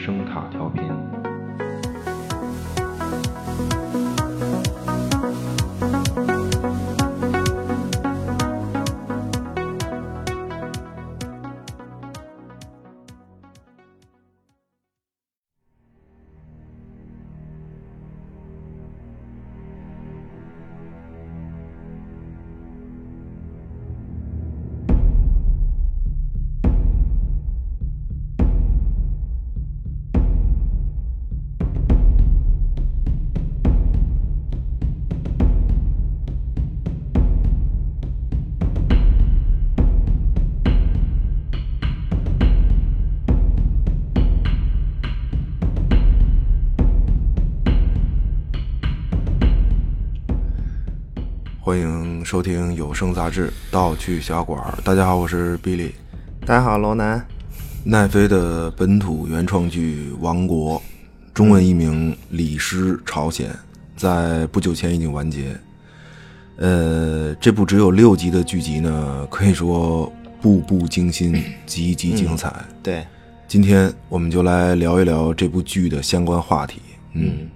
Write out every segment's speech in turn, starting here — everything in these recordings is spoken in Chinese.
声卡调频。收听有声杂志《盗趣小馆》。大家好，我是 Billy。大家好，罗南。奈飞的本土原创剧《王国》，中文译名《李师朝鲜》，在不久前已经完结。呃，这部只有六集的剧集呢，可以说步步惊心，集集精彩。对，今天我们就来聊一聊这部剧的相关话题。嗯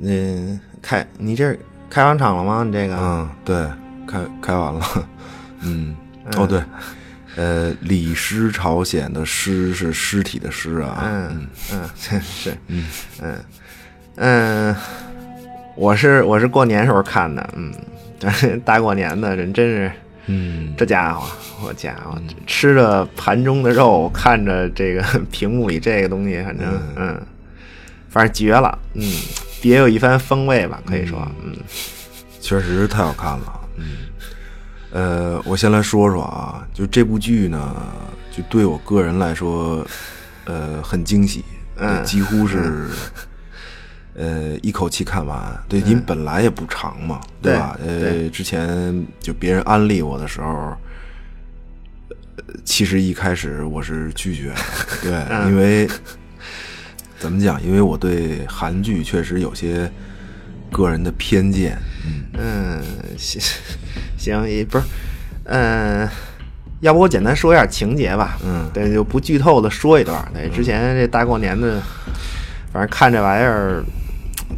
嗯，开你这开完场了吗？你这个，嗯，对，开开完了。嗯，哦对，呃，李尸朝鲜的尸是尸体的尸啊。嗯嗯，是，嗯。嗯。嗯，我是我是过年时候看的，嗯，大过年的人真是，嗯，这家伙，我家伙，吃着盘中的肉，看着这个屏幕里这个东西，反正，嗯，反正绝了，嗯，别有一番风味吧，可以说，嗯，确实太好看了，嗯，呃，我先来说说啊，就这部剧呢，就对我个人来说，呃，很惊喜，嗯。几乎是。呃，一口气看完，对，因为本来也不长嘛，对吧？呃，之前就别人安利我的时候，呃其实一开始我是拒绝的，对，因为怎么讲？因为我对韩剧确实有些个人的偏见，嗯嗯，行行，也不是，嗯，要不我简单说一下情节吧，嗯，对，就不剧透的说一段。对，之前这大过年的，反正看这玩意儿。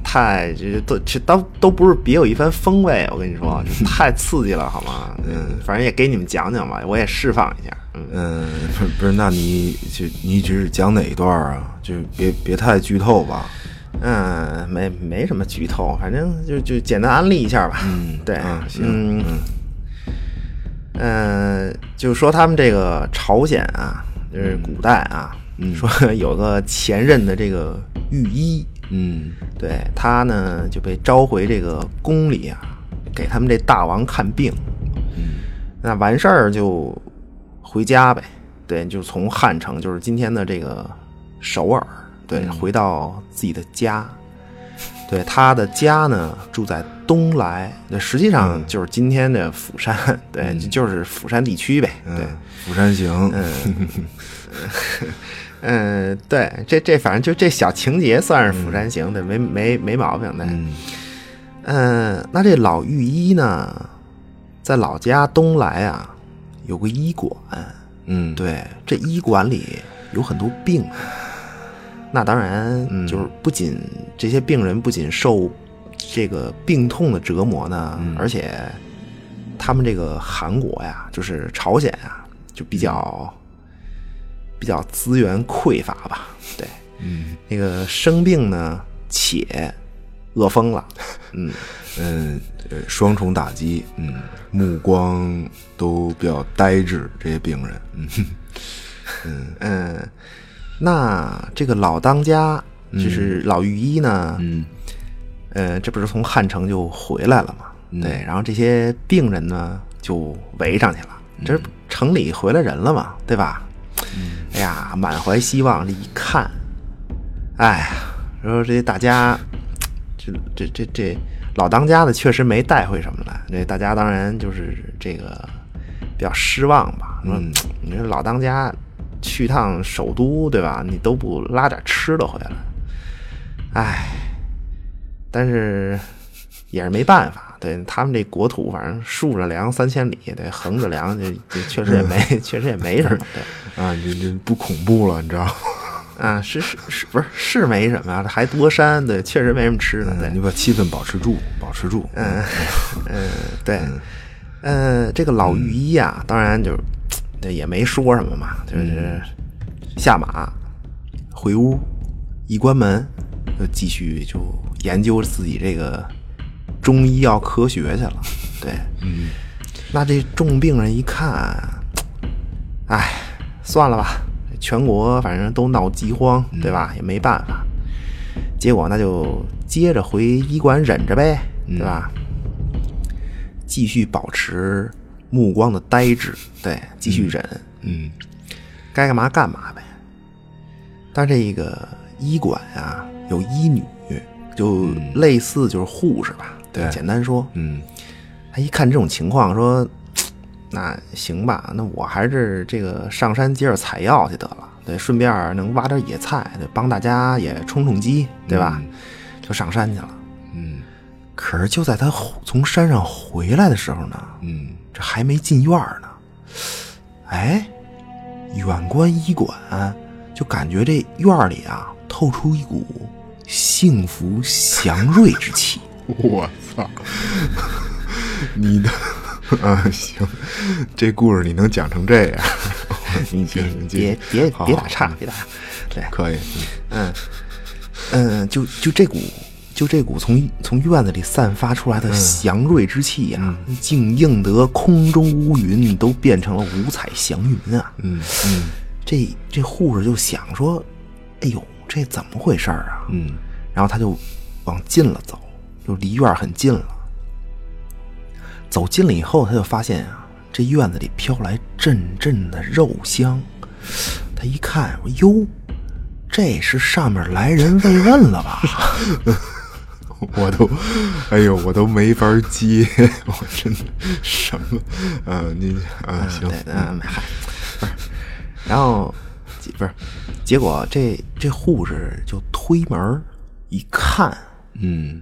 太这都这都都不是别有一番风味，我跟你说，太刺激了，好吗？嗯，反正也给你们讲讲吧，我也释放一下。嗯，不是不是，那你就你只是讲哪一段啊？就别别太剧透吧。嗯，没没什么剧透，反正就就简单安利一下吧。嗯，对，行，嗯嗯，就说他们这个朝鲜啊，就是古代啊，说有个前任的这个御医。嗯，对他呢就被召回这个宫里啊，给他们这大王看病。嗯，那完事儿就回家呗。对，就从汉城，就是今天的这个首尔，对，回到自己的家。对，他的家呢住在东来，那实际上就是今天的釜山，对，就是釜山地区呗。对，釜山行。嗯。嗯，对，这这反正就这小情节算是釜山行，的，没没没毛病的。嗯，那这老御医呢，在老家东来啊，有个医馆。嗯，对，这医馆里有很多病人。那当然，就是不仅这些病人不仅受这个病痛的折磨呢，而且他们这个韩国呀，就是朝鲜啊，就比较。比较资源匮乏吧，对，嗯，那个生病呢，且饿疯了，嗯嗯，双重打击，嗯，目光都比较呆滞，这些病人，嗯。嗯 嗯，那这个老当家就是老御医呢，嗯，呃，这不是从汉城就回来了嘛，对，然后这些病人呢就围上去了，这城里回来人了嘛，对吧？哎呀，满怀希望，这一看，哎呀，说这大家，这这这这老当家的确实没带回什么来，这大家当然就是这个比较失望吧。说你这老当家去趟首都，对吧？你都不拉点吃的回来，哎，但是也是没办法。对他们这国土，反正竖着量三千里，对，横着量，这这确实也没，确实也没什么。对啊，这这不恐怖了，你知道吗？啊，是是是，不是是没什么啊，还多山，对，确实没什么吃的，对，你把气氛保持住，保持住。嗯 嗯，对，嗯，这个老御医啊，当然就这也没说什么嘛，就是下马回屋，一关门就继续就研究自己这个中医药科学去了。对，嗯，那这重病人一看，哎，算了吧。全国反正都闹饥荒，对吧？也没办法，结果那就接着回医馆忍着呗，对吧？继续保持目光的呆滞，对，继续忍，嗯，该干嘛干嘛呗。但这个医馆啊，有医女，就类似就是护士吧，对，简单说，嗯，他一看这种情况，说。那行吧，那我还是这个上山接着采药去得了，对，顺便能挖点野菜，对，帮大家也充充饥，对吧？就上山去了。嗯，可是就在他从山上回来的时候呢，嗯，这还没进院呢，哎，远观医馆，就感觉这院里啊透出一股幸福祥瑞之气。我操，你的。啊，行，这故事你能讲成这样？你别别别别打岔，别打岔。对，可以。嗯嗯，就就这股，就这股从从院子里散发出来的祥瑞之气呀，竟映得空中乌云都变成了五彩祥云啊！嗯嗯，这这护士就想说：“哎呦，这怎么回事啊？”嗯，然后他就往近了走，就离院很近了。走近了以后，他就发现啊，这院子里飘来阵阵的肉香。他一看，哟，这是上面来人慰问了吧？我都，哎呦，我都没法接，我真的什么？嗯，你啊，行，嗯，嗨，不是，然后不是，结果这这护士就推门一看，嗯，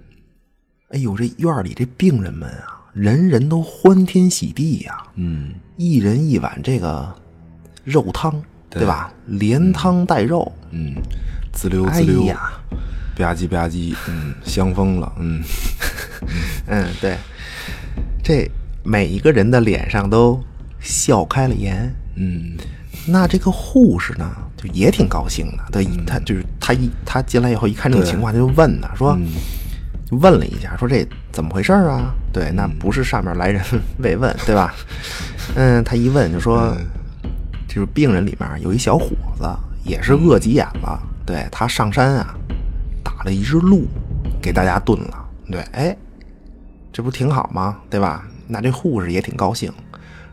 哎呦，这院里这病人们啊。人人都欢天喜地呀，嗯，一人一碗这个肉汤，对吧？连汤带肉，嗯，滋溜滋溜呀，吧唧吧唧，嗯，香疯了，嗯，嗯，对，这每一个人的脸上都笑开了颜，嗯，那这个护士呢，就也挺高兴的，对，他就是他一他进来以后一看这种情况，他就问呢，说。问了一下，说这怎么回事啊？对，那不是上面来人 慰问，对吧？嗯，他一问就说，就是病人里面有一小伙子，也是饿急眼了，对他上山啊，打了一只鹿，给大家炖了。对，哎，这不挺好吗？对吧？那这护士也挺高兴，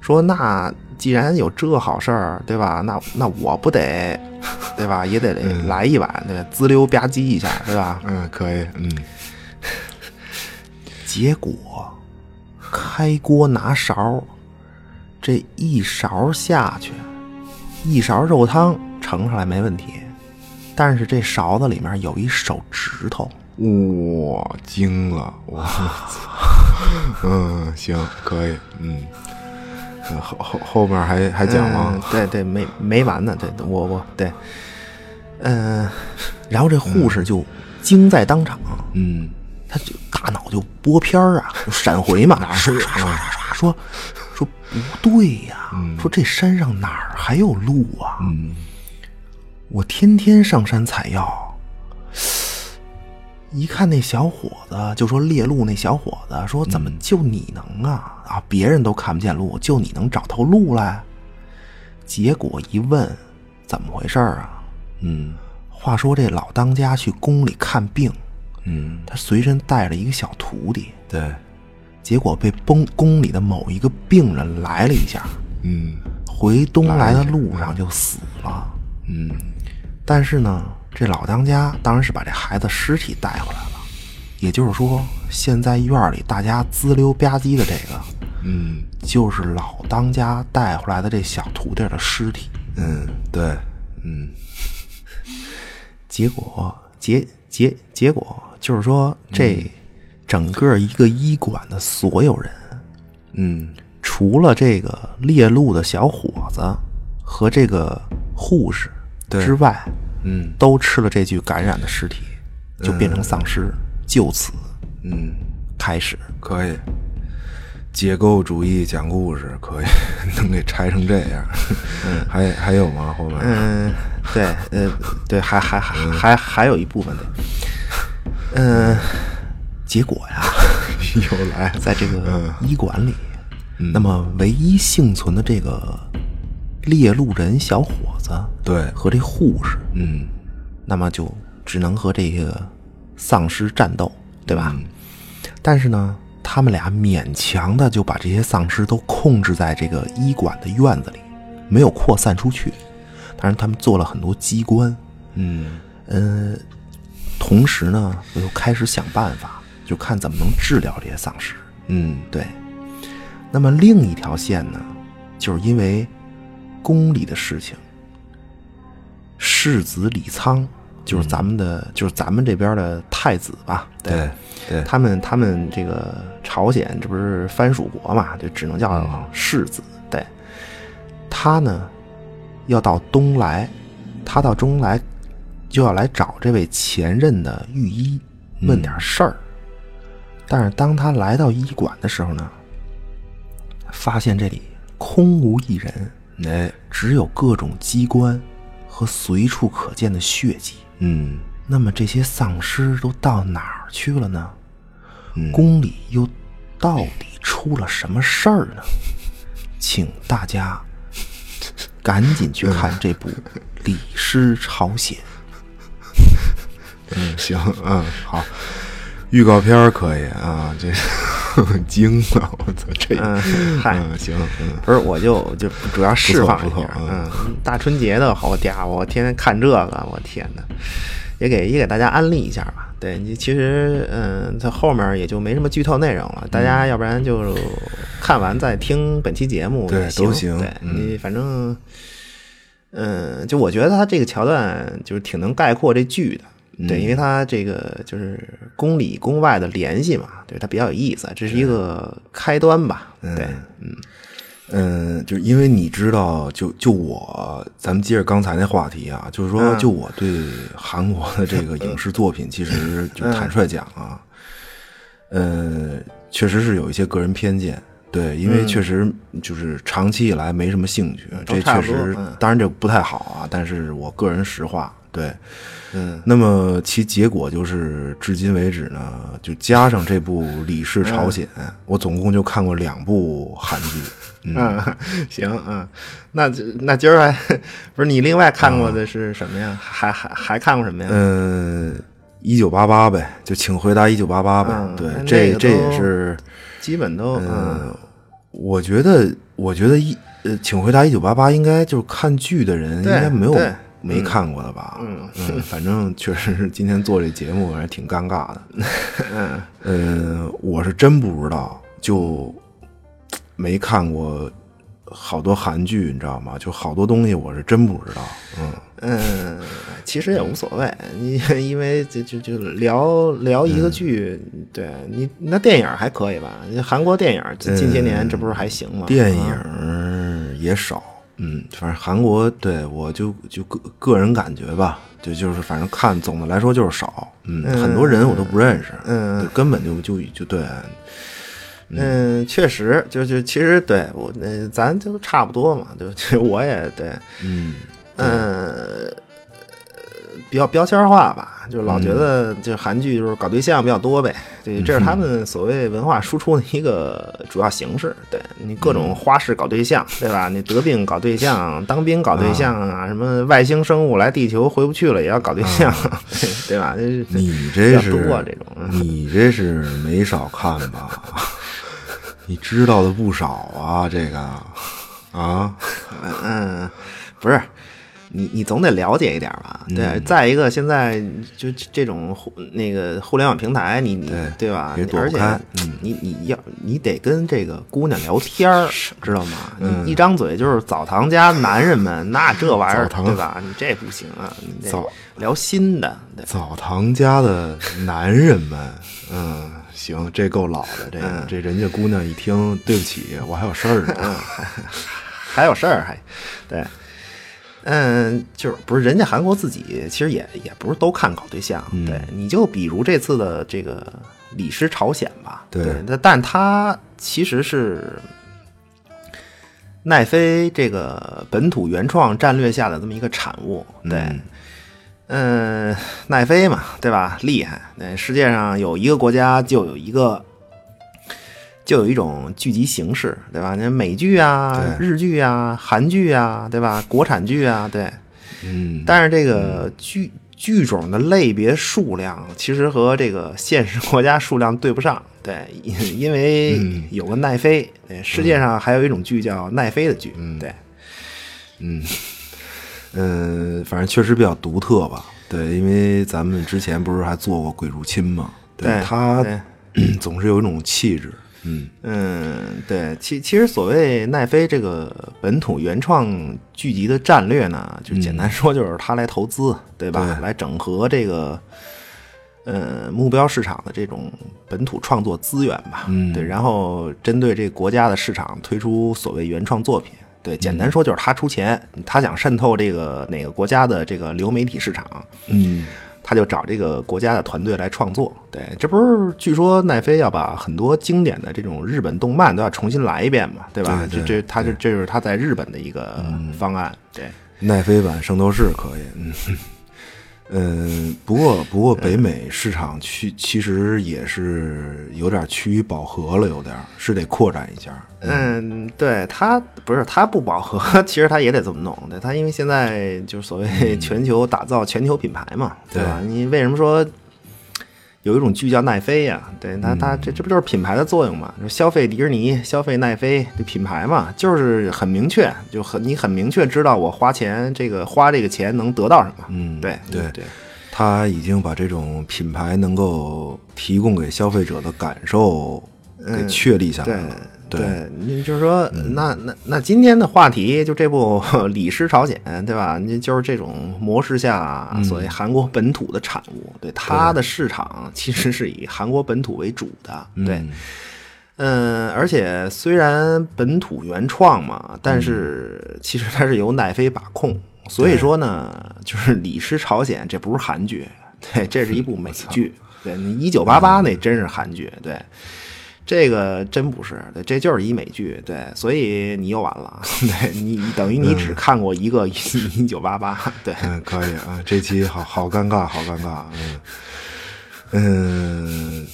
说那既然有这好事儿，对吧？那那我不得，对吧？也得来一碗，对吧，滋溜吧唧一下，对吧？嗯，可以，嗯。结果，开锅拿勺，这一勺下去，一勺肉汤盛上来没问题。但是这勺子里面有一手指头，哇，惊了！哇，嗯，行，可以，嗯，后后后面还还讲吗？对对，没没完呢，对，我我对，嗯，然后这护士就惊在当场，嗯。他就大脑就拨片儿啊，闪回嘛，刷刷刷刷刷，说说不对呀，说这山上哪儿还有路啊？我天天上山采药，一看那小伙子，就说猎鹿那小伙子说，怎么就你能啊？啊，别人都看不见路，就你能找头鹿来？结果一问，怎么回事啊？嗯，话说这老当家去宫里看病。嗯，他随身带了一个小徒弟，对，结果被崩宫里的某一个病人来了一下，嗯，回东来的路上就死了，嗯，但是呢，这老当家当然是把这孩子尸体带回来了，也就是说，现在院里大家滋溜吧唧的这个，嗯，就是老当家带回来的这小徒弟的尸体，嗯，对，嗯，结果结结结果。就是说，这整个一个医馆的所有人，嗯，除了这个猎鹿的小伙子和这个护士之外，嗯都吃了这具感染的尸体，就变成丧尸，就此嗯，开始。可以。解构主义讲故事可以，能给拆成这样。嗯，还还有吗？后面？嗯，对，呃，对，还还还还还有一部分的，嗯、结果呀，又来。在这个嗯医馆里，那么唯一幸存的这个猎鹿人小伙子对，和这护士，嗯。那么就只能和这个丧尸战斗，对吧？嗯。但是呢，他们俩勉强的就把这些丧尸都控制在这个医馆的院子里，没有扩散出去。当然，他们做了很多机关，嗯。呃，同时呢，我又开始想办法，就看怎么能治疗这些丧尸。嗯。对，那么另一条线呢，就是因为宫里的事情，世子李苍，就是咱们的，就是咱们这边的太子吧？对对，他们他们这个朝鲜这不是藩属国嘛，就只能叫世子。对，他呢要到东来，他到东来就要来找这位前任的御医问点事儿。但是当他来到医馆的时候呢，发现这里空无一人，哎，只有各种机关和随处可见的血迹。嗯那么这些丧尸都到哪儿去了呢？嗯宫里又到底出了什么事儿呢？请大家赶紧去看这部《李尸朝鲜》。嗯，行，嗯，好，预告片可以啊，这 惊了，我操，这，嗯，嗨，嗯，行，嗯不是，我就就主要释放一下，嗯，大春节的，好家伙，我天天看这个，我天哪，也给也给大家安利一下吧。对你其实，嗯，它后面也就没什么剧透内容了，大家要不然就看完再听本期节目对都行对嗯你反正，嗯，就我觉得他这个桥段就是挺能概括这剧的。对，因为它这个就是宫里宫外的联系嘛，对它比较有意思，这是一个开端吧。对，嗯。嗯，就是因为你知道，就就我，咱们接着刚才那话题啊，就是说，嗯。就我对韩国的这个影视作品，其实就坦率讲啊，呃，确实是有一些个人偏见。对，因为确实就是长期以来没什么兴趣，这确实当然这不太好啊，但是我个人实话，对，嗯，那么其结果就是，至今为止呢，就加上这部《李氏朝鲜》我总共就看过两部韩剧。嗯，嗯，行，嗯，那这那今儿还不是你另外看过的是什么呀？还还还看过什么呀？嗯，一九八八呗，就请回答一九八八呗。对，这这也是，基本都嗯呃，我觉得，我觉得一呃，请回答一九八八应该就是看剧的人应该没有对没看过的吧？嗯反正确实是今天做这节目还挺尴尬的。嗯呃，我是真不知道，就没看过好多韩剧，你知道吗？就好多东西我是真不知道。嗯，嗯，其实也无所谓，你 因为就就就聊聊一个剧，对你那电影还可以吧？韩国电影近近些年这不是还行吗？电啊影也少。嗯，反正韩国对我就就个个人感觉吧，就就是反正看总的来说就是少。嗯，很多人我都不认识。嗯对根本就就就对。嗯，确实，就就其实对我，那，咱就差不多嘛，就就我也对，嗯嗯，比较标签化吧，就老觉得就韩剧就是搞对象比较多呗，对，这是他们所谓文化输出的一个主要形式。对你各种花式搞对象，对吧？你得病搞对象，当兵搞对象啊，什么外星生物来地球回不去了也要搞对象，对对吧？你这是多这种嗯你这是没少看吧？你知道的不少啊，这个啊，嗯，不是，你你总得了解一点吧？对，嗯再一个，现在就这种互那个互联网平台，你你对对吧而且你你要你得跟这个姑娘聊天儿，知道吗？嗯你一张嘴就是澡堂家男人们，那这玩意儿对吧？你这不行啊，你得澡聊新的，对。澡堂家的男人们，嗯，行，这够老的，这个、嗯这人家姑娘一听，对不起，我还有事儿呢。还有事儿，还对，嗯，就是不是人家韩国自己其实也也不是都看搞对象，对，你就比如这次的这个李师朝鲜吧，对，但但它其实是奈飞这个本土原创战略下的这么一个产物，对，嗯，奈飞嘛，对吧？厉害，那世界上有一个国家就有一个。就有一种剧集形式，对吧？那美剧啊、日剧啊、韩剧啊，对吧？国产剧啊，对，嗯。但是这个剧剧种的类别数量，其实和这个现实国家数量对不上，对，因为有个奈飞，对，世界上还有一种剧叫奈飞的剧，对，嗯，嗯，反正确实比较独特吧，对，因为咱们之前不是还做过《鬼入侵》嘛，对，它 总是有一种气质。嗯。嗯，对，其其实所谓奈飞这个本土原创剧集的战略呢，就简单说就是他来投资，对吧？来整合这个呃目标市场的这种本土创作资源吧，对，然后针对这个国家的市场推出所谓原创作品，对，简单说就是他出钱，他想渗透这个哪个国家的这个流媒体市场，嗯。他就找这个国家的团队来创作，对，这不是据说奈飞要把很多经典的这种日本动漫都要重新来一遍嘛，对吧？这这他这这是他在日本的一个方案，对。奈飞版《圣斗士》可以，嗯。嗯，不过不过北美市场趋其实也是有点趋于饱和了，有点是得扩展一下。嗯，对，它不是它不饱和，其实它也得这么弄。对，它因为现在就是所谓全球打造全球品牌嘛，对吧？你为什么说？有一种剧叫奈飞呀，对它它这这不就是品牌的作用嘛？消费迪士尼，消费奈飞，这品牌嘛，就是很明确，就很你很明确知道我花钱这个花这个钱能得到什么。嗯，对对对，他已经把这种品牌能够提供给消费者的感受给确立下来了。对，你就是说，那那那今天的话题就这部《李氏朝鲜》，对吧？你就是这种模式下，所谓韩国本土的产物，对它的市场其实是以韩国本土为主的，对。嗯，而且虽然本土原创嘛，但是其实它是由奈飞把控，所以说呢，就是《李氏朝鲜》这不是韩剧，对，这是一部美剧，对，一九八八那真是韩剧，对。这个真不是，对，这就是一美剧，对，所以你又完了，对你等于你只看过一个一九八八，对，嗯，可以啊，这期好好尴尬，好尴尬，嗯，嗯，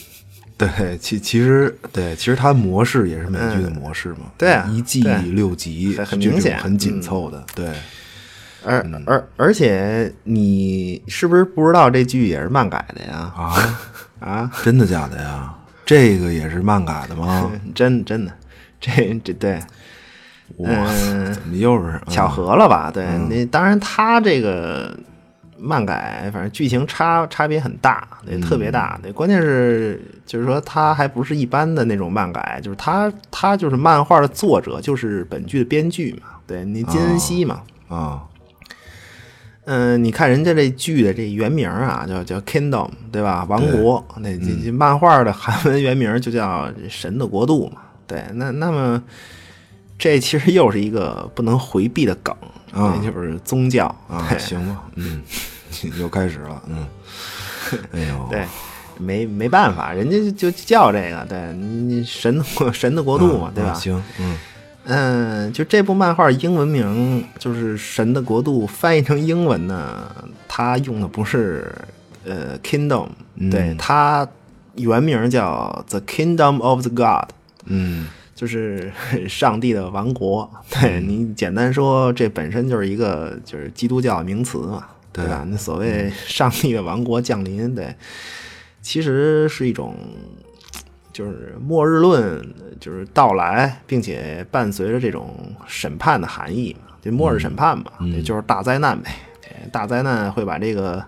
对，其其实对，其实它模式也是美剧的模式嘛，对，一季六集，很明显，很紧凑的，对，而而而且你是不是不知道这剧也是漫改的呀？啊？啊，真的假的呀？这个也是漫改的吗？真真的，这这对，哇，怎么又是巧合了吧？对，那当然，他这个漫改，反正剧情差差别很大，对，特别大。对，关键是就是说，他还不是一般的那种漫改，就是他他就是漫画的作者，就是本剧的编剧嘛。对，那金恩熙嘛，啊。嗯，你看人家这剧的这原名啊，叫叫 Kingdom，对吧？王国。那这这漫画的韩文原名就叫神的国度嘛。对，那那么这其实又是一个不能回避的梗啊，就是宗教啊。行吧，嗯，又开始了，嗯，哎呦，对，没没办法，人家就叫这个，对你神神的国度嘛，对吧？行，嗯。嗯，就这部漫画英文名就是《神的国度》，翻译成英文呢，它用的不是呃 Kingdom，对，它原名叫 The Kingdom of the God，嗯，就是 上帝的王国。对你简单说，这本身就是一个就是基督教名词嘛，对吧？那所谓上帝的王国降临，对，其实是一种。就是末日论，就是到来，并且伴随着这种审判的含义嘛，就末日审判嘛，也就是大灾难呗。大灾难会把这个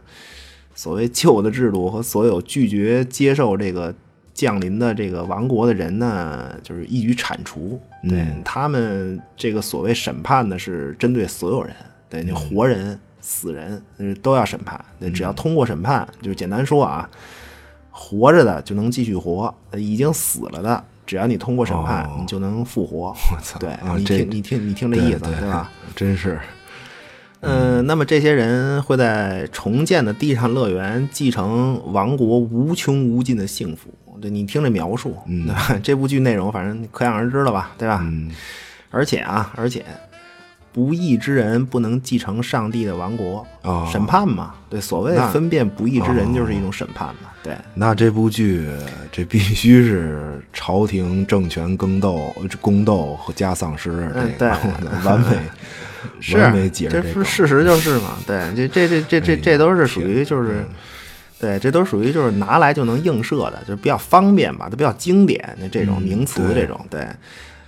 所谓旧的制度和所有拒绝接受这个降临的这个王国的人呢，就是一举铲除。对他们这个所谓审判呢，是针对所有人，对你活人、死人都要审判。只要通过审判，就是简单说啊。活着的就能继续活，已经死了的，只要你通过审判，你就能复活。我操！对，你听，你听，你听这意思，对吧？真是，嗯，那么这些人会在重建的地上乐园继承王国无穷无尽的幸福。对你听这描述，对吧？这部剧内容反正可想而知了吧，对吧？嗯，而且啊，而且不义之人不能继承上帝的王国，哦审判嘛。对，所谓分辨不义之人就是一种审判嘛。对，那这部剧这必须是朝廷政权更斗、宫斗和加丧尸，嗯这个完美 是完美这这个。是事实就是嘛。对，这这这这这这都是属于就是。对，这都属于就是拿来就能映射的，就是比较方便吧，都比较经典的这种嗯名词，这种对。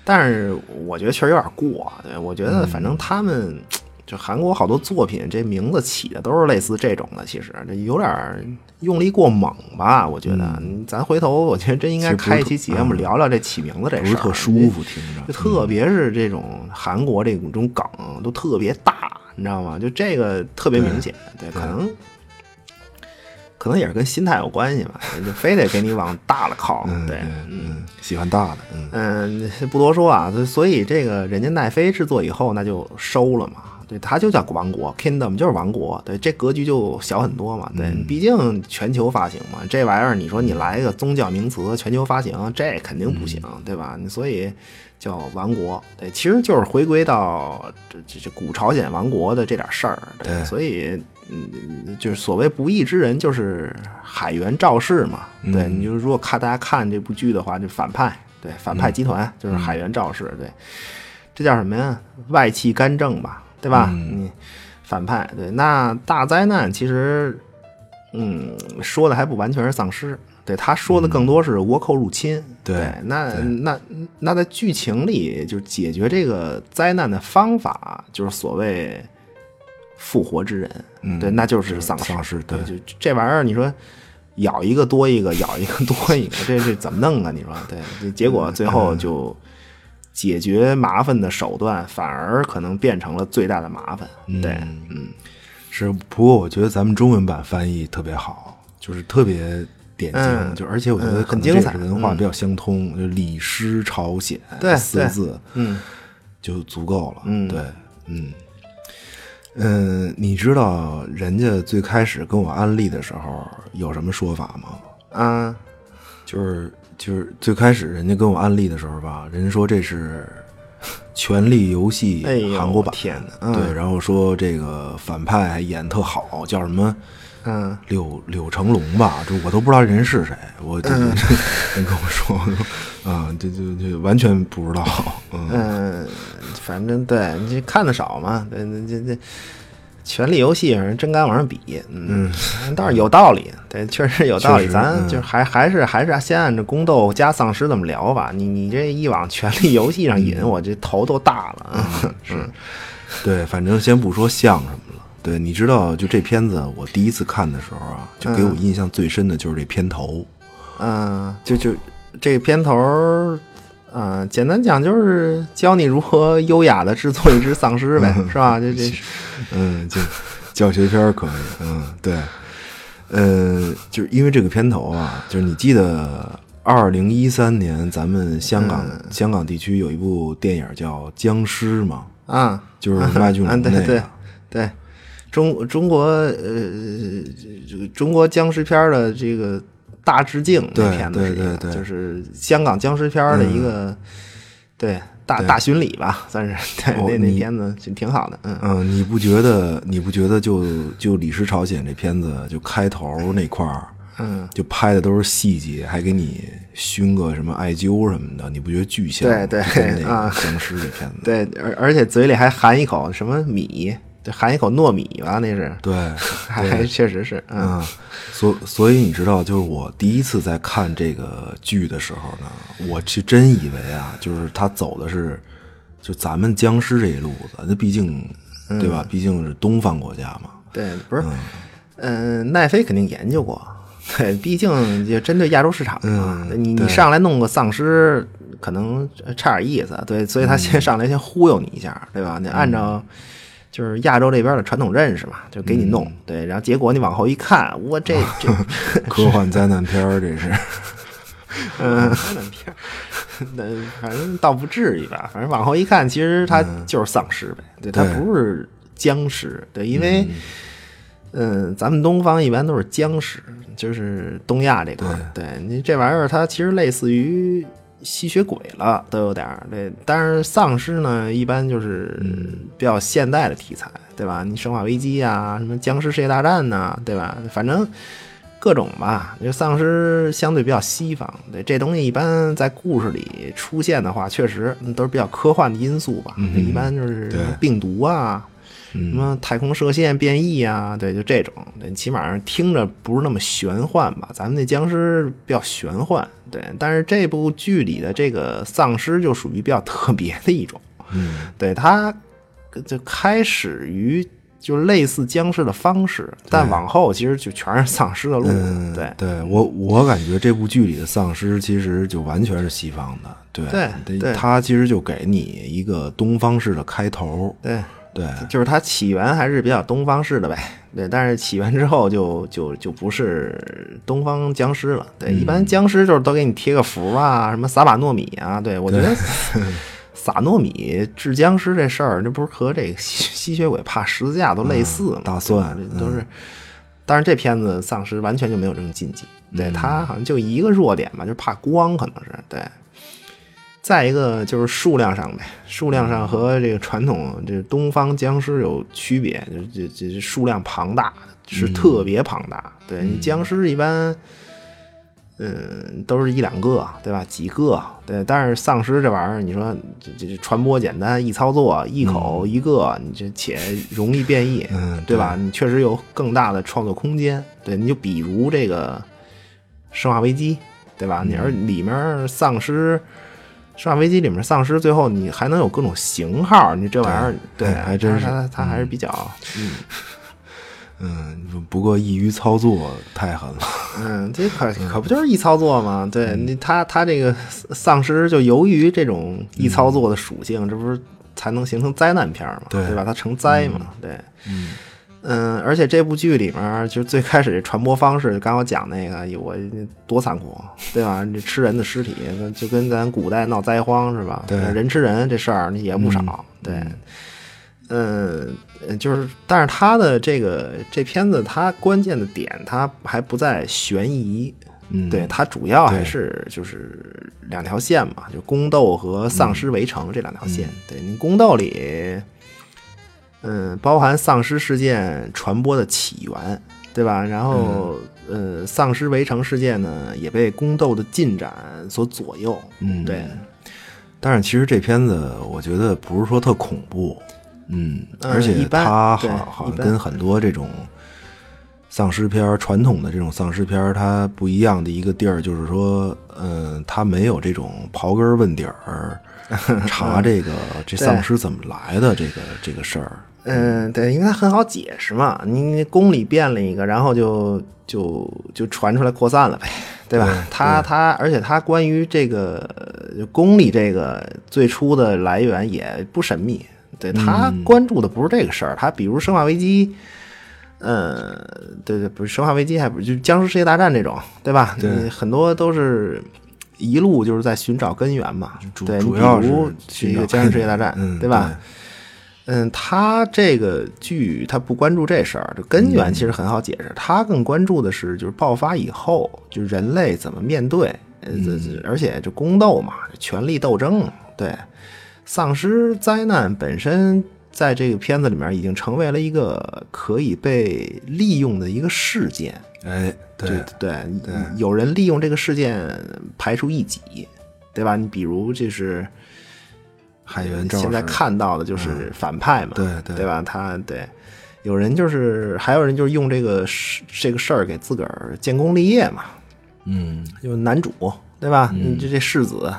但是我觉得确实有点过，对我觉得反正他们就韩国好多作品，这名字起的都是类似这种的，其实这有点用力过猛吧？我觉得，咱回头我觉得真应该开一期节目聊聊这起名字这事儿，不是特舒服，听着。就特别是这种韩国这种梗都特别大，你知道吗？就这个特别明显，对，可能可能也是跟心态有关系吧，就非得给你往大了靠，嗯，对，嗯，喜欢大的，嗯嗯，不多说啊，所以这个人家奈飞制作以后，那就收了嘛。对，它就叫王国，Kingdom 就是王国，对，这格局就小很多嘛。对，毕竟全球发行嘛，这玩意儿你说你来一个宗教名词，全球发行，这肯定不行，对吧？你所以叫王国，对，其实就是回归到这这这古朝鲜王国的这点事儿。对所以嗯，就是所谓不义之人，就是海员赵氏嘛。对，你就如果看大家看这部剧的话，就反派，对，反派集团、就是海员赵氏，对，这叫什么呀？外戚干政吧，对吧？嗯，反派，对，那大灾难其实，嗯，说的还不完全是丧尸。对他说的更多是倭寇入侵，对那那那在剧情里，就是解决这个灾难的方法，就是所谓复活之人，嗯对，那就是丧丧尸对就这玩意儿，你说咬一个多一个，咬一个多一个，这这怎么弄啊？你说，对，结果最后就解决麻烦的手段，反而可能变成了最大的麻烦。对，嗯，是。不过我觉得咱们中文版翻译特别好，就是特别典型，嗯就而且我觉得很精彩文化比较相通，就李师朝鲜对对四个字，嗯就足够了。嗯对，嗯。嗯，你知道人家最开始跟我安利的时候有什么说法吗？啊，就是就是最开始人家跟我安利的时候吧，人家说这是《权力游戏韩国版，对，然后说这个反派还演特好，叫什么嗯柳柳成龙吧，这我都不知道人是谁，我这嗯人 跟我说，啊，这就就完全不知道，嗯，嗯，反正对你这看的少嘛，对，这这这。权力游戏上真敢往上比，嗯，倒是有道理，对，确实有道理。咱嗯就还还是还是先按照宫斗加丧尸这么聊吧。你你这一往权力游戏上引，我这头都大了。是，对，反正先不说像什么了。对，你知道，就这片子，我第一次看的时候啊，就给我印象最深的就是这片头。嗯，就就这个片头儿，啊、简单讲就是教你如何优雅的制作一只丧尸呗，是吧？就这 嗯，就教学片儿可以，嗯，对，呃，就是因为这个片头啊，就是你记得二零一三年咱们香港、嗯香港地区有一部电影叫《僵尸》嘛，啊，就是麦浚啊，龙那个，对对对，中中国呃，这个中国僵尸片的这个大致敬那对片子是一个对对对就是香港僵尸片的一个、对大对大巡礼吧，算是对、哦那那片子挺挺好的，嗯嗯，你不觉得你不觉得就就《李氏朝鲜》这片子就开头那块儿，嗯，就拍的都是细节，还给你熏个什么艾灸什么的，你不觉得巨像吗？对对那啊僵尸这片子，对，而而且嘴里还含一口什么米，就含一口糯米吧，那是，对，还还确实是，嗯嗯，所所以你知道，就是我第一次在看这个剧的时候呢，我是真以为啊，就是他走的是就咱们僵尸这一路子，那毕竟对吧？毕竟是东方国家嘛。对，不是，嗯、奈飞肯定研究过，对，毕竟就针对亚洲市场嘛，嗯你你上来弄个丧尸，可能差点意思，对，所以他嗯先上来先忽悠你一下，对吧？你按照就是亚洲这边的传统认识嘛，就给你弄，嗯。对，然后结果你往后一看，我这 这，科幻灾难片儿，这是。嗯，片儿，那反正倒不至于吧，反正往后一看，其实它就是丧尸呗，对，他嗯对。不是僵尸，对，因为嗯，咱们东方一般都是僵尸，就是东亚这块儿，对你这玩意儿它其实类似于吸血鬼了，都有点儿对，但是丧尸呢，一般就是比较现代的题材，对吧？你生化危机啊，什么僵尸世界大战呐、对吧？反正。各种吧，就丧尸相对比较西方，对这东西一般在故事里出现的话，确实都是比较科幻的因素吧。嗯一般就是病毒啊，什么太空射线变异啊，对，就这种，对，起码上听着不是那么玄幻吧。咱们那僵尸比较玄幻，对，但是这部剧里的这个丧尸就属于比较特别的一种，嗯，对，它就开始于。就类似僵尸的方式，但往后其实就全是丧尸的路。嗯，对，对我我感觉这部剧里的丧尸其实就完全是西方的，对对对它其实就给你一个东方式的开头，对对，就是它起源还是比较东方式的呗，对，但是起源之后就就就不是东方僵尸了，对，一般僵尸就是都给你贴个符啊，什么撒把糯米啊，对我觉得 撒糯米治僵尸这事儿，这不是和这个吸吸血鬼怕十字架都类似吗？大蒜对都是。但是这片子丧尸完全就没有这种禁忌，对它好像就一个弱点吧，就是怕光，可能是。对。再一个就是数量上呗，数量上和这个传统这东方僵尸有区别，就这这数量庞大，是特别庞大。对你僵尸一般，嗯，都是一两个，对吧？几个，对。但是丧尸这玩意儿，你说这这传播简单，易操作，一口一个，你这且容易变异，嗯对吧？你确实有更大的创作空间。对，你就比如这个《生化危机》，对吧？你要是里面丧尸。生化危机里面丧尸最后你还能有各种型号，你这玩意儿对，还真是它它还是比较 嗯嗯，不过易于操作太狠了，嗯，这可可不就是易操作吗？对你他他这个丧尸就由于这种易操作的属性，这不是才能形成灾难片嘛？对对吧？它成灾嘛？对，嗯而且这部剧里面就最开始这传播方式，刚我讲那个，我多残酷，对吧？这吃人的尸体，就跟咱古代闹灾荒是吧？对人吃人这事儿也不少，对。嗯，就是，但是他的这个这片子，它关键的点，它还不在悬疑，嗯，对，它主要还是就是两条线嘛，就宫斗和丧尸围城这两条线。对你宫斗里，嗯，包含丧尸事件传播的起源，对吧？然后，呃，丧尸围城事件呢，也被宫斗的进展所左右。嗯，对。但是其实这片子，我觉得不是说特恐怖，嗯，嗯而且它好好像跟很多这种丧尸片儿传统的这种丧尸片儿它不一样的一个地儿，就是说，嗯，它没有这种刨根问底儿 查这个这丧尸怎么来的这个这个事儿。嗯，对，因为它很好解释嘛，你宫里变了一个，然后就就就传出来扩散了呗，对吧？对它它，而且它关于这个呃宫里这个最初的来源也不神秘，对他关注的不是这个事儿，他比如《生化危机》。嗯，对对，不是《生化危机》，还不是就《僵尸世界大战》这种，对吧？对很多都是一路就是在寻找根源嘛。对，你比主要是如寻找这个《僵尸世界大战》嗯，对吧？嗯，他这个剧他不关注这事儿，这根源其实很好解释，他更关注的是就是爆发以后，就是人类怎么面对，呃，这这而且这宫斗嘛，权力斗争，对，丧尸灾难本身在这个片子里面已经成为了一个可以被利用的一个事件，哎，对对对，有人利用这个事件排除异己，对吧？你比如就是。海源赵现在看到的就是反派嘛，对对。对吧？他对，有人就是还有人就是用这个事这个事儿给自个儿建功立业嘛，嗯，就男主对吧？你这这世子，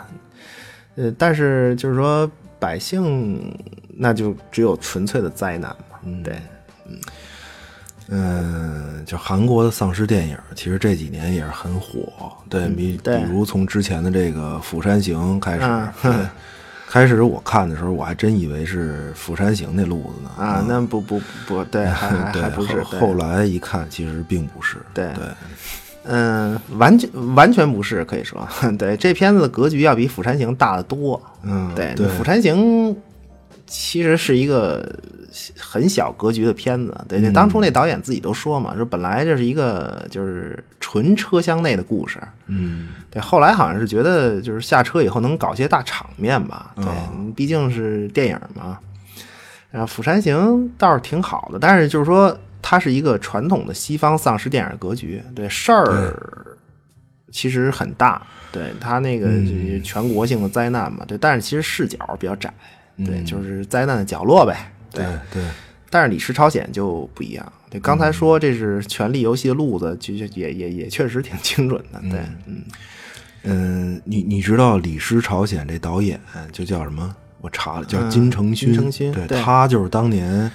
呃，但是就是说百姓那就只有纯粹的灾难嘛，对，嗯，嗯就韩国的丧尸电影，其实这几年也是很火。对比，对。比如从之前的这个《釜山行》开始，开始我看的时候，我还真以为是《釜山行》那路子呢。啊，那不不不对，还 不是，后后来一看，其实并不是。对对，嗯，完全完全不是，可以说，对这片子的格局要比《釜山行》大得多。嗯，对《釜山行》其实是一个很小格局的片子。对，那当初那导演自己都说嘛，说本来这是一个就是纯车厢内的故事。嗯，对，后来好像是觉得就是下车以后能搞些大场面吧。对，毕竟是电影嘛。然后《釜山行》倒是挺好的，但是就是说它是一个传统的西方丧尸电影格局，对事儿其实很大，对它那个全国性的灾难嘛，对，但是其实视角比较窄，对，就是灾难的角落呗，对对。但是《李氏朝鲜》就不一样，对，刚才说这是《权力游戏》的路子，就就也也也确实挺精准的，对，嗯嗯，你你知道《李氏朝鲜》这导演就叫什么？我查了，叫金承勋，对。他就是当年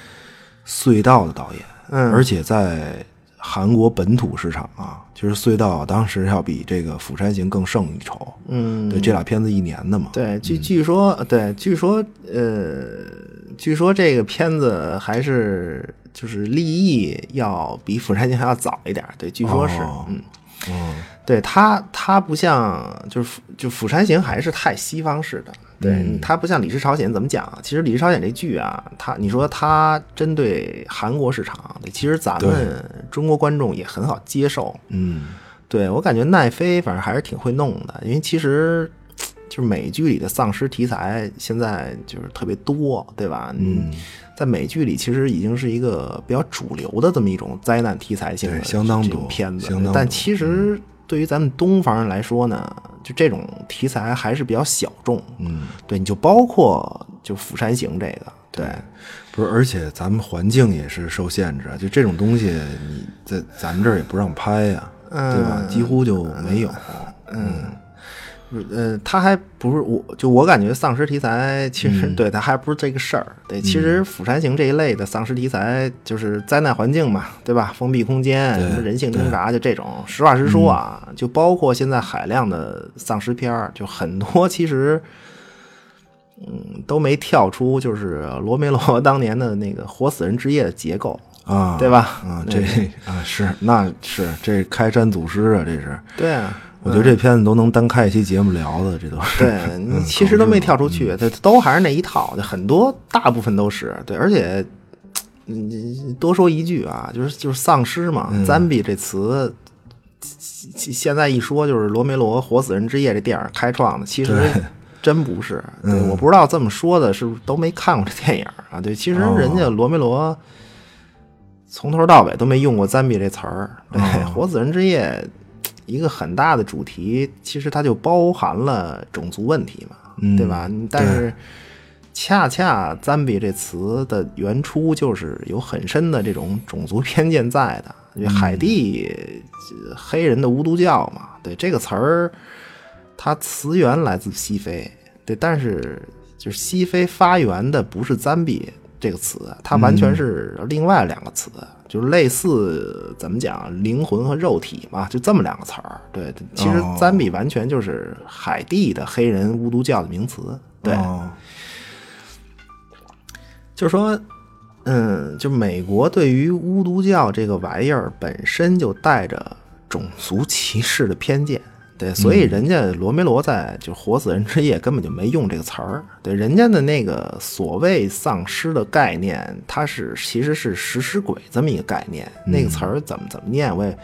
隧道的导演，嗯，而且在韩国本土市场啊，就是隧道当时要比这个《釜山行》更胜一筹，嗯，对，这俩片子一年的嘛，对，据据说，对，据说，呃，据说这个片子还是就是立意要比《釜山行》还要早一点，对，据说是，嗯，嗯，对它，它不像就是就《釜山行》还是太西方式的。对它不像《李氏朝鲜》怎么讲啊？其实《李氏朝鲜》这剧啊，它你说它针对韩国市场，其实咱们中国观众也很好接受。嗯，对我感觉奈飞反正还是挺会弄的，因为其实就是美剧里的丧尸题材现在就是特别多，对吧？嗯，在美剧里其实已经是一个比较主流的这么一种灾难题材性的相当多片子，但其实。对于咱们东方人来说呢，就这种题材还是比较小众。嗯，对，你就包括就《釜山行》这个，对，不是，而且咱们环境也是受限制，就这种东西你在咱们这儿也不让拍呀，对吧？几乎就没有。嗯。呃，他还不是我，就我感觉丧尸题材其实对他还不是这个事儿。对，其实《釜山行》这一类的丧尸题材就是灾难环境嘛，对吧？封闭空间，什么人性挣扎，就这种。实话实说啊，就包括现在海量的丧尸片儿，就很多其实，嗯，都没跳出就是罗梅罗当年的那个《活死人之夜》的结构啊，对吧？啊，这啊是，那是这开山祖师啊，这是。对啊。我觉得这片子都能单开一期节目聊的，这都是。对你 其实都没跳出去，它都还是那一套，很多大部分都是对，而且，你多说一句啊，就是就是丧尸嘛，zombie 这词，现在一说就是罗梅罗《活死人之夜》这电影开创的，其实 真不是。对，我不知道这么说的是不是都没看过这电影啊？对，其实人家罗梅罗从头到尾都没用过 zombie 这词儿，对，《活死人之夜》。一个很大的主题，其实它就包含了种族问题嘛，对吧？但是恰恰 “zombie” 这词的原初就是有很深的这种种族偏见在的。因为海地黑人的巫毒教嘛，对这个词儿，它词源来自西非，对，但是就是西非发源的不是 “zombie” 这个词，它完全是另外两个词。就是类似怎么讲灵魂和肉体嘛，就这么两个词儿。对，其实赞比完全就是海地的黑人巫毒教的名词。对，就是说，嗯，就美国对于巫毒教这个玩意儿本身就带着种族歧视的偏见。对，所以人家罗梅罗在就《活死人之夜》根本就没用这个词儿。对，人家的那个所谓丧尸的概念，它是其实是食尸鬼这么一个概念。那个词儿怎么怎么念，我也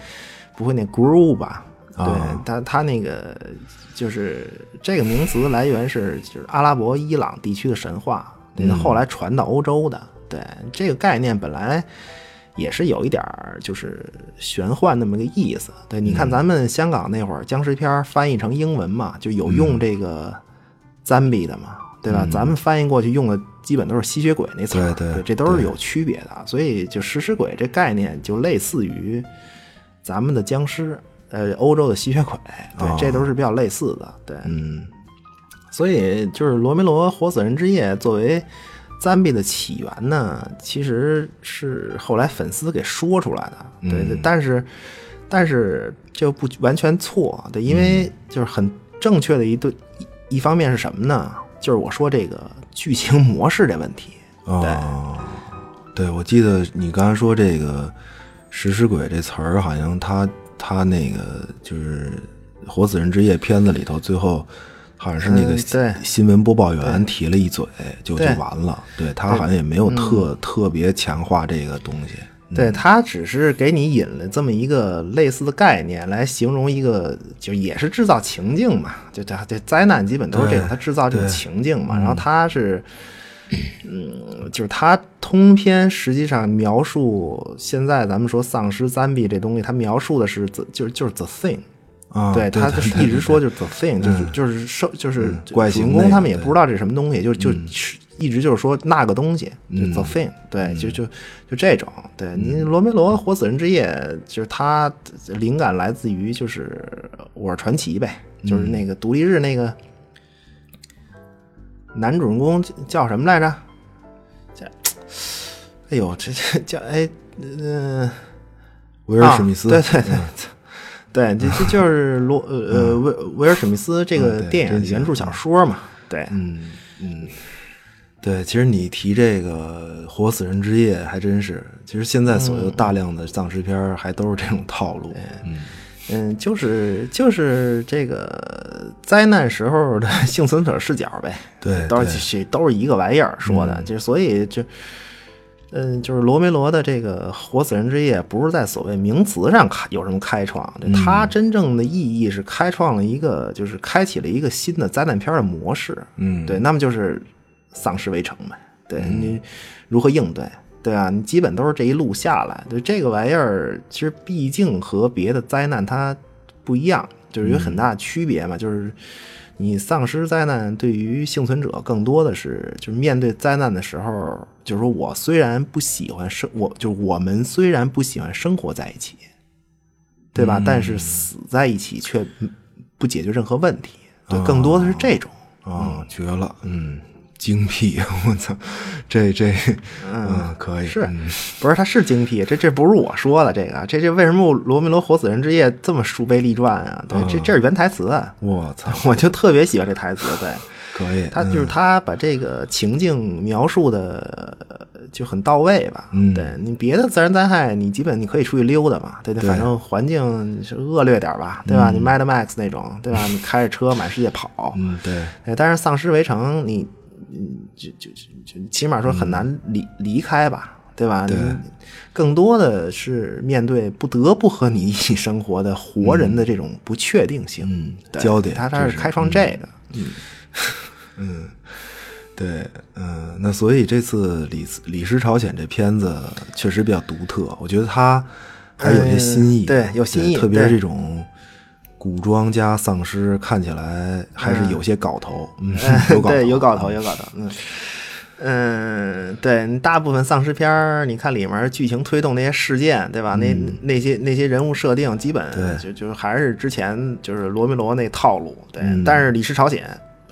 不会念 “grow” 吧？对，他他那个就是这个名词来源是就是阿拉伯伊朗地区的神话，对，后来传到欧洲的。对，这个概念本来。也是有一点儿就是玄幻那么个意思，对，你看咱们香港那会儿僵尸片翻译成英文嘛，就有用这个 “zombie” 的嘛，对吧？咱们翻译过去用的基本都是吸血鬼那词儿，对，这都是有区别的。所以就食尸鬼这概念就类似于咱们的僵尸，呃，欧洲的吸血鬼，对，这都是比较类似的，对，嗯。所以就是罗梅罗《活死人之夜》作为。赞比的起源呢，其实是后来粉丝给说出来的，对，但是，但是就不完全错，对，因为就是很正确的一对一方面是什么呢？就是我说这个剧情模式这问题，对，对我记得你刚才说这个食尸鬼这词儿，好像他他那个就是《活死人之夜》片子里头最后。好像是那个新闻播报员提了一嘴就就完了，对他好像也没有特特别强化这个东西。对他只是给你引了这么一个类似的概念来形容一个，就也是制造情境嘛，就这这灾难基本都是这个，他制造这个情境嘛。然后他是，嗯，就是他通篇实际上描述现在咱们说丧尸 zombie 这东西，他描述的是 the 就是就是 the thing。啊，对，他对一直说就是 the thing，就是就是受就是怪主人公他们也不知道这是什么东西，就就是一直就是说那个东西，就 the thing，对，就就就这种。对你罗梅罗《活死人之夜》，就是他灵感来自于就是《我是传奇》呗，就是那个独立日那个男主人公叫什么来着？叫，哎呦，这这叫哎，嗯、威尔史密斯，啊、对对对。对，这这就是罗呃呃威威尔史密斯这个电影原著小说嘛，对，嗯嗯，对，其实你提这个《活死人之夜》还真是，其实现在所有大量的丧尸片儿还都是这种套路。嗯嗯，就是就是这个灾难时候的 幸存者视角呗，对，都对是都是一个玩意儿说的，就是所以就。嗯，就是罗梅罗的这个《活死人之夜》，不是在所谓名词上开有什么开创，它真正的意义是开创了一个，就是开启了一个新的灾难片的模式。嗯，对，那么就是丧尸围城呗。对你如何应对，对啊，你基本都是这一路下来。对这个玩意儿，其实毕竟和别的灾难它不一样，就是有很大的区别嘛。就是你丧尸灾难对于幸存者更多的是，就是面对灾难的时候，就是说我虽然不喜欢生，我就我们虽然不喜欢生活在一起，对吧？但是死在一起却不解决任何问题。对，更多的是这种。啊，绝了，嗯，精辟，我操，这这，嗯，可以，是嗯不是？他是精辟，这这不是我说的，这个这这为什么罗密罗活死人之夜这么书碑立传啊？对，这这是原台词啊，我操，我就特别喜欢这台词。对，可以，他就是他把这个情境描述的就很到位吧。嗯对你别的自然灾害，你基本你可以出去溜达嘛，对对，反正环境是恶劣点吧，对吧？你 Mad Max 那种，对吧？你开着车满世界跑，嗯，对，哎，但是丧尸围城，你，嗯，就就就就起码说很难离、离开吧，对吧？对你更多的是面对不得不和你一起生活的活人的这种不确定性。嗯焦点他他是是开创这个。嗯嗯 对，嗯，那所以这次李李氏朝鲜这片子确实比较独特，我觉得他还是有些新意，嗯对有新意特别是这种古装加丧尸，看起来还是有些搞头，嗯，有搞头，对，有搞头，有搞头，嗯。嗯，对，大部分丧尸片儿，你看里面剧情推动那些事件，对吧？那那些那些人物设定，基本对就就还是之前就是罗梅罗那套路，对。但是《李氏朝鲜》，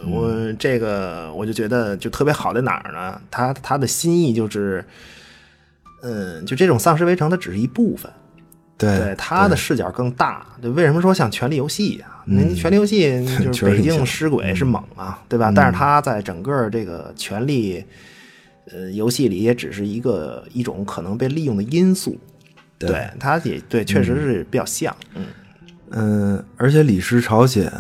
我这个我就觉得就特别好在哪儿呢？他他的心意就是，嗯，就这种丧尸围城，它只是一部分，对对他的视角更大。对，为什么说像《权力游戏》啊？那《权力游戏》就是北京尸鬼是猛啊，对吧？但是他在整个这个权力呃游戏里，也只是一个一种可能被利用的因素。对，他也对，确实是比较像。嗯，嗯，而且李氏朝鲜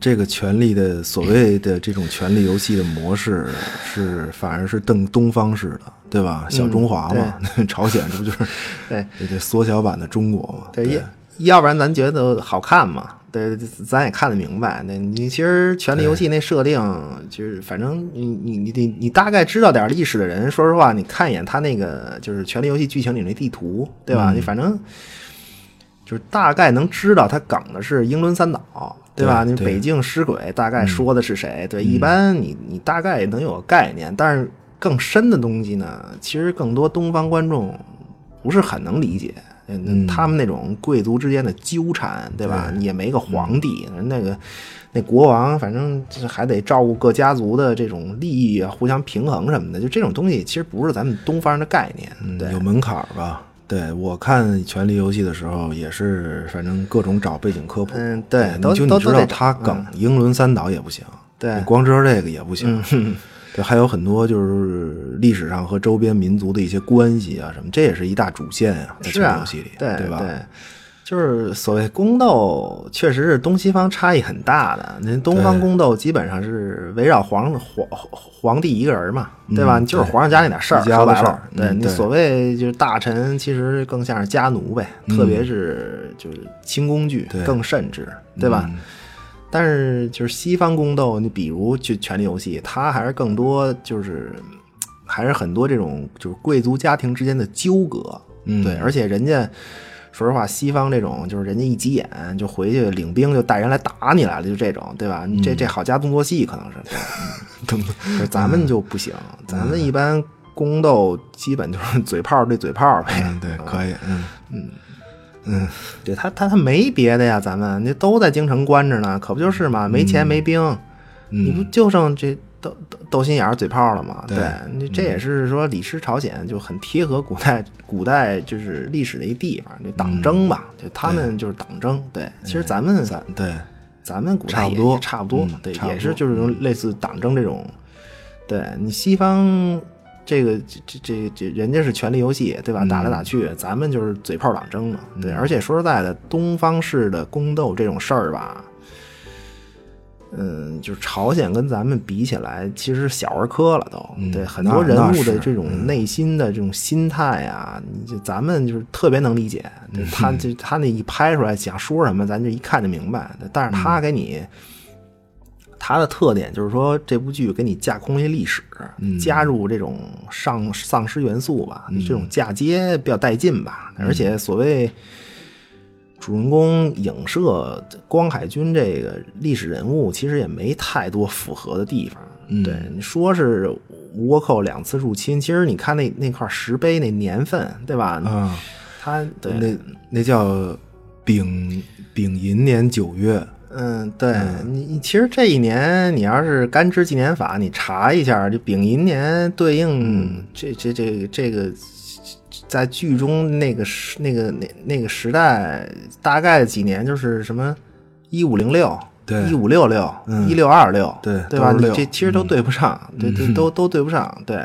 这个权力的所谓的这种权力游戏的模式是反而是更东方式的，对吧？小中华嘛，朝鲜这不就是对这这缩小版的中国嘛？对，要要不然咱觉得好看嘛？对，咱也看得明白。那你其实《权力游戏》那设定，就是反正你你你你你大概知道点历史的人，说实话，你看一眼他那个就是《权力游戏》剧情里那地图，对吧？你反正就是大概能知道他梗的是英伦三岛，对吧？对你北境尸鬼大概说的是谁？对，一般你你大概能有个概念，但是更深的东西呢，其实更多东方观众不是很能理解。嗯，他们那种贵族之间的纠缠，对吧？也没个皇帝，那个那国王，反正还得照顾各家族的这种利益啊，互相平衡什么的。就这种东西，其实不是咱们东方人的概念，对，有门槛吧？对我看《权力游戏》的时候，也是反正各种找背景科普，嗯，对，都就你知道他梗英伦三岛也不行，对。你光知道这个也不行。对，还有很多就是历史上和周边民族的一些关系啊什么，这也是一大主线啊，在权力游戏里，对吧？对，就是所谓宫斗，确实是东西方差异很大的。您东方宫斗基本上是围绕皇皇皇帝一个人嘛，对吧？就是皇上家那点事儿，说白了，对你所谓就是大臣，其实更像是家奴呗。特别是就是清宫剧更甚至，对吧？但是就是西方宫斗，你比如就《权力游戏》，它还是更多就是还是很多这种就是贵族家庭之间的纠葛，对，而且人家。说实话，西方这种就是人家一急眼就回去领兵就带人来打你来了，就这种，对吧？这这好加动作戏可能是，咱们就不行，咱们一般宫斗基本就是 嘴炮对嘴炮呗。对，可以，嗯嗯嗯，对他他他没别的呀，咱们那都在京城关着呢，可不就是嘛？没钱没兵，你不就剩这。斗斗斗心眼儿嘴炮了嘛？对，那这也是说李氏朝鲜就很贴合古代古代就是历史的一地方，就党争吧，就他们就是党争。对，其实咱们咱对咱们古代差不多差不多，对，也是就是类似党争这种。对你西方这个这这这人家是权力游戏，对吧？打来打去，咱们就是嘴炮党争嘛。对，而且说实在的，东方式的宫斗这种事儿吧。嗯，就是朝鲜跟咱们比起来，其实小儿科了都。对很多人物的这种内心的这种心态啊，你就咱们就是特别能理解。他就他那一拍出来想说什么，咱就一看就明白。但是他给你他的特点就是说，这部剧给你架空一些历史，加入这种丧丧尸元素吧，这种嫁接比较带劲吧。而且所谓。主人公影射光海军这个历史人物，其实也没太多符合的地方。对，你说是倭寇两次入侵，其实你看那那块石碑那年份，对吧？啊，他那那叫丙丙寅年九月。嗯，对你其实这一年，你要是干支纪年法，你查一下，这丙寅年对应这这这这个。在剧中那个时那个那那个时代，大概几年就是什么一五零六，对，一五六六，一六二六，对对吧？你这其实都对不上，对对都都对不上，对。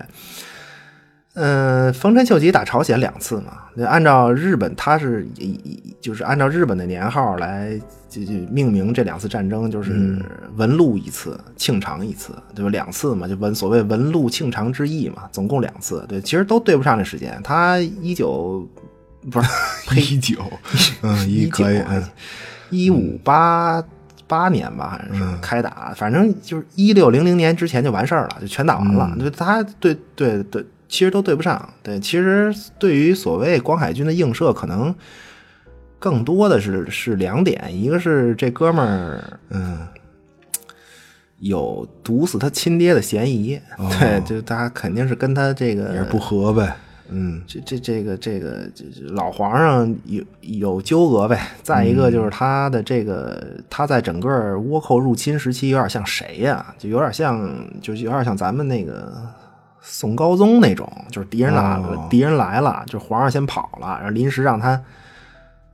嗯，丰臣秀吉打朝鲜两次嘛，按照日本，他是以就是按照日本的年号来就就命名这两次战争，就是文禄一次，庆长一次，对吧？两次嘛，就文所谓文禄庆长之役嘛，总共两次，对，其实都对不上这时间。他一九 不是一九，嗯，一可以，一五八八年吧，好像是开打，反正就是一六零零年之前就完事儿了，就全打完了。就他对对对。其实都对不上，对，其实对于所谓光海军的映射，可能更多的是是两点，一个是这哥们儿，嗯，有毒死他亲爹的嫌疑，对，就他肯定是跟他这个也不和呗，嗯，这这这个这个老皇上有有纠葛呗。再一个就是他的这个他在整个倭寇入侵时期有点像谁呀？就有点像，就有点像咱们那个。宋高宗那种，就是敌人来了，敌人来了，就皇上先跑了，然后临时让他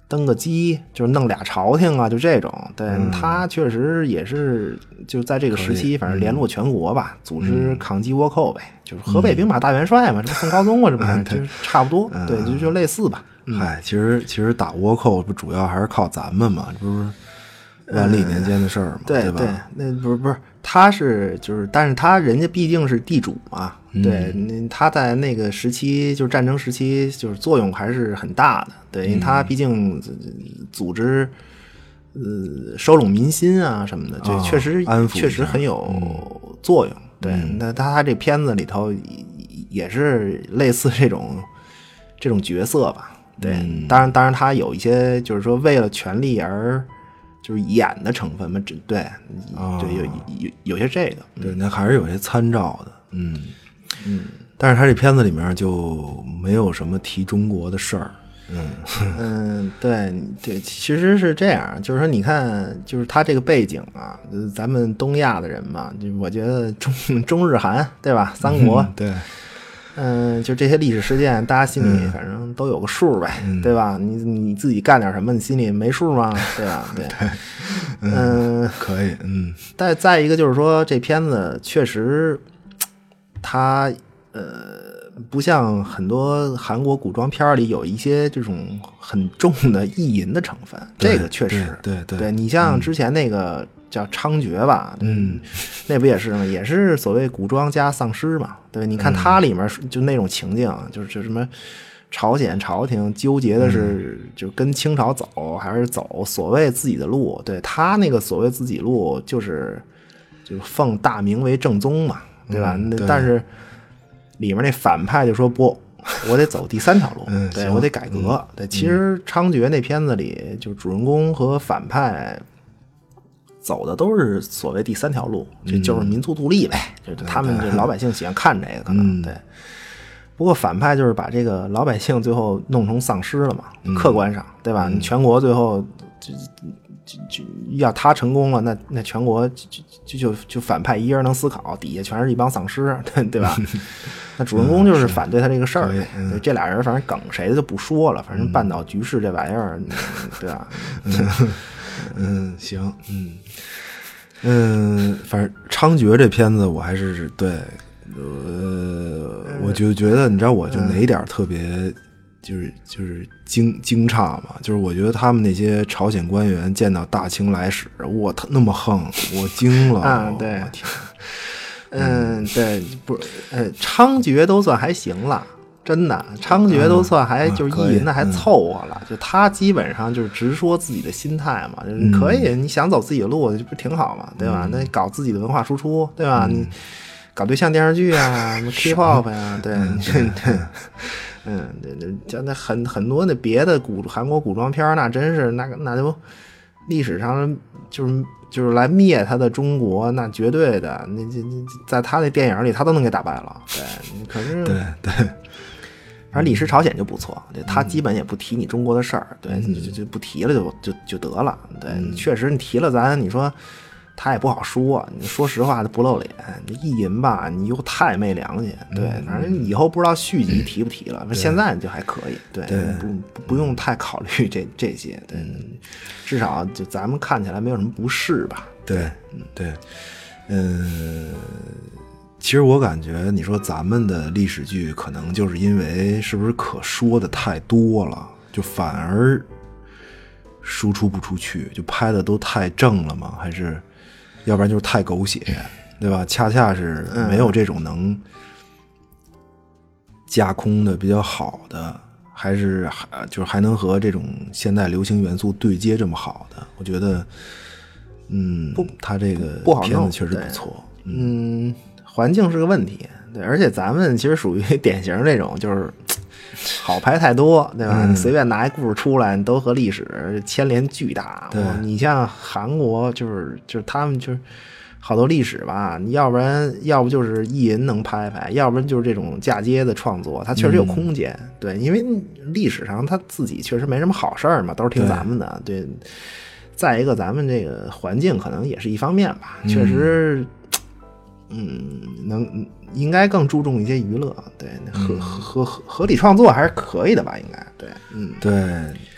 登个基，就是弄俩朝廷啊，就这种。但他确实也是就在这个时期，反正联络全国吧，组织抗击倭寇呗，就是河北兵马大元帅嘛，这不宋高宗嘛，这不是 就差不多，对，就就类似吧。嗨，其实其实打倭寇不主要还是靠咱们嘛，这不是。万历年间的事儿嘛，对对，那不是不是，他是就是，但是他人家毕竟是地主嘛，对，那他在那个时期就是战争时期，就是作用还是很大的，对，因为他毕竟组织呃收拢民心啊什么的，就确实确实很有作用。对，那他他这片子里头也是类似这种这种角色吧？对，当然当然他有一些就是说为了权力而。就是演的成分嘛，对，对，有有有些这个，对，那还是有些参照的，嗯嗯。但是他这片子里面就没有什么提中国的事儿，嗯嗯，对对，其实是这样，就是说，你看，就是他这个背景啊，咱们东亚的人嘛，就我觉得中中日韩，对吧？三国，对。嗯，就这些历史事件，大家心里反正都有个数呗，对吧？你你自己干点什么，你心里没数吗？对吧？对，嗯，可以，嗯。再再一个就是说，这片子确实，它呃不像很多韩国古装片儿里有一些这种很重的意淫的成分，这个确实，对对对你像之前那个叫《猖獗》吧，嗯，那不也是吗？也是所谓古装加丧尸嘛，对，你看它里面就那种情境，就是就什么。朝鲜朝廷纠结的是，就跟清朝走还是走所谓自己的路？对他那个所谓自己路，就是就是奉大明为正宗嘛，对吧？那对但是里面那反派就说不，我得走第三条路，嗯对我得改革。对，其实《猖獗》那片子里，就主人公和反派走的都是所谓第三条路，就就是民族独立呗，就是他们这老百姓喜欢看这个，可能对。不过反派就是把这个老百姓最后弄成丧尸了嘛，客观上对吧？你全国最后就就就要他成功了，那那全国就就就就就反派一人能思考，底下全是一帮丧尸，对对吧？那主人公就是反对他这个事儿这俩人反正梗谁的就不说了，反正半岛局势这玩意儿，嗯 对吧？嗯，行，嗯嗯，反正《猖獗》这片子我还是对，呃，我就觉得你知道，我就哪一点特别就是就是惊惊诧嘛，就是我觉得他们那些朝鲜官员见到大清来使，我他那么横，我惊了啊对，嗯，对，不是，呃，猖獗都算还行了，真的，猖獗都算还就是意淫的还凑合了，就他基本上就是直说自己的心态嘛，就是可以，你想走自己的路，这不挺好嘛，对吧？那搞自己的文化输出，对吧？你搞对象电视剧啊，什么 K-pop 呀，对，对。嗯，对那很很多那别的古韩国古装片儿，那真是那个那都历史上就是就是来灭他的中国，那绝对的，那这这在他那电影里他都能给打败了。对，可是对对，反正李氏朝鲜就不错，对他基本也不提你中国的事儿，对，就就就不提了就就就得了。对，确实你提了咱，你说他也不好说，你说实话他不露脸，你意淫吧，你又太没良心。对，反正以后不知道续集提不提了，现在就还可以。对，不不不用太考虑这这些，对，至少就咱们看起来没有什么不适吧。对对，嗯。其实我感觉，你说咱们的历史剧，可能就是因为是不是可说的太多了，就反而输出不出去，就拍的都太正了吗？还是要不然就是太狗血，对吧？恰恰是没有这种能架空的比较好的，还是还就是还能和这种现代流行元素对接这么好的，我觉得，嗯，不，他这个片子确实不错，嗯。环境是个问题，对，而且咱们其实属于典型那种，就是 好牌太多，对吧？随便拿一故事出来，都和历史牵连巨大。对你像韩国，就是就是他们就是好多历史吧，你要不然要不就是意淫能拍拍，要不然就是这种嫁接的创作，它确实有空间。对，因为历史上他自己确实没什么好事儿嘛，都是听咱们的。对，再一个，咱们这个环境可能也是一方面吧，确实。嗯，能应该更注重一些娱乐，对，合合合合理创作还是可以的吧？应该对，嗯，对，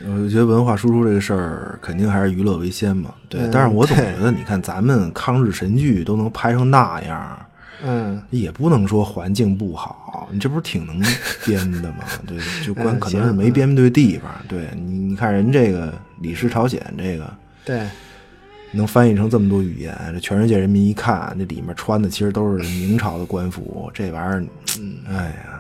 我觉得文化输出这个事儿肯定还是娱乐为先嘛，对。嗯但是我总觉得，你看咱们抗日神剧都能拍成那样，嗯，也不能说环境不好，你这不是挺能编的吗？对，就关嗯可能是没编对地方。对你，你看人这个《李氏朝鲜》这个对，能翻译成这么多语言，这全世界人民一看，那里面穿的其实都是明朝的官服，这玩意儿，嗯，哎呀，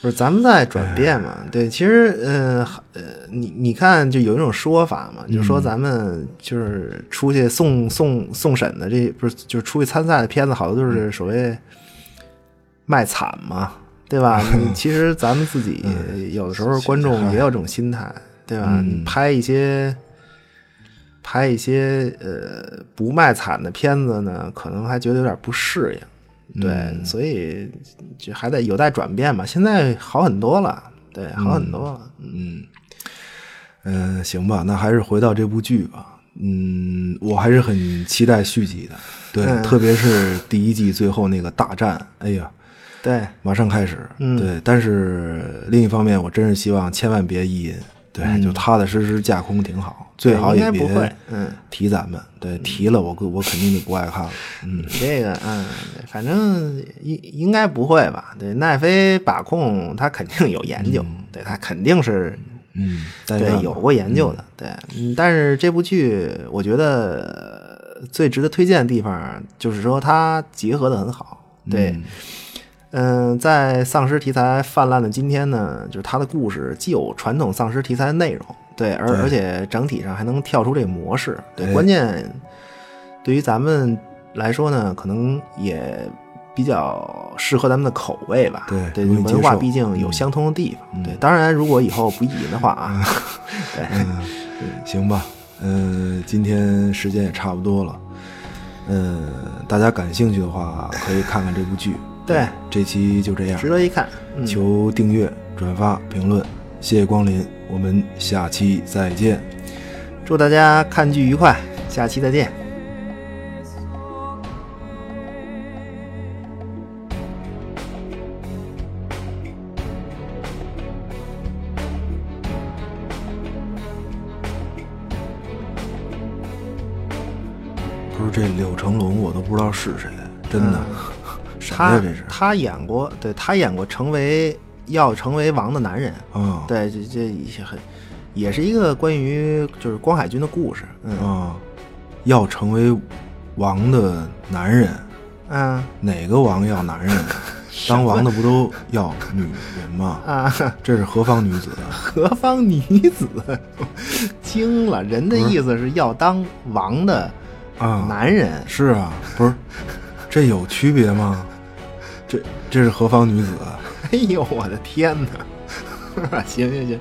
不是咱们在转变嘛？对，其实，呃呃，你你看，就有一种说法嘛，就说咱们就是出去送送送审的这不是就是出去参赛的片子，好多都是所谓卖惨嘛，对吧？你 其实咱们自己有的时候观众也有这种心态，对吧？你拍一些。拍一些呃不卖惨的片子呢，可能还觉得有点不适应，对，所以就还得有待转变吧。现在好很多了，对，好很多了。嗯，嗯，行吧，那还是回到这部剧吧。嗯，我还是很期待续集的，对，嗯。特别是第一季最后那个大战，哎呀，对，马上开始，嗯。对。但是另一方面，我真是希望千万别意淫，对，就踏踏实实架空挺好，最好也别嗯提咱们，对，提了我我肯定就不爱看了。嗯，这个嗯，反正应应该不会吧？对，奈飞把控他肯定有研究，对他肯定是嗯，对有过研究的，对。嗯，但是这部剧我觉得最值得推荐的地方就是说它结合的很好，对。嗯，在丧尸题材泛滥的今天呢，就是它的故事既有传统丧尸题材的内容，对，而而且整体上还能跳出这个模式，对，关键对于咱们来说呢，可能也比较适合咱们的口味吧，对，对，文化毕竟有相通的地方，对，当然如果以后不意淫的话啊，对，行吧，嗯，今天时间也差不多了，嗯，大家感兴趣的话可以看看这部剧。对，这期就这样，值得一看。求订阅、转发、评论，谢谢光临，我们下期再见。祝大家看剧愉快，下期再见。不是这柳成龙，我都不知道是谁，真的。他他演过，对他演过《成为要成为王的男人》啊，对，这这也很也是一个关于就是光海军的故事，嗯，要成为王的男人，嗯，哪个王要男人？当王的不都要女人吗？啊，这是何方女子？何方女子？惊了！人的意思是要当王的啊男人？是啊，不是。这有区别吗？这这是何方女子啊？哎呦，我的天哪！行 行行。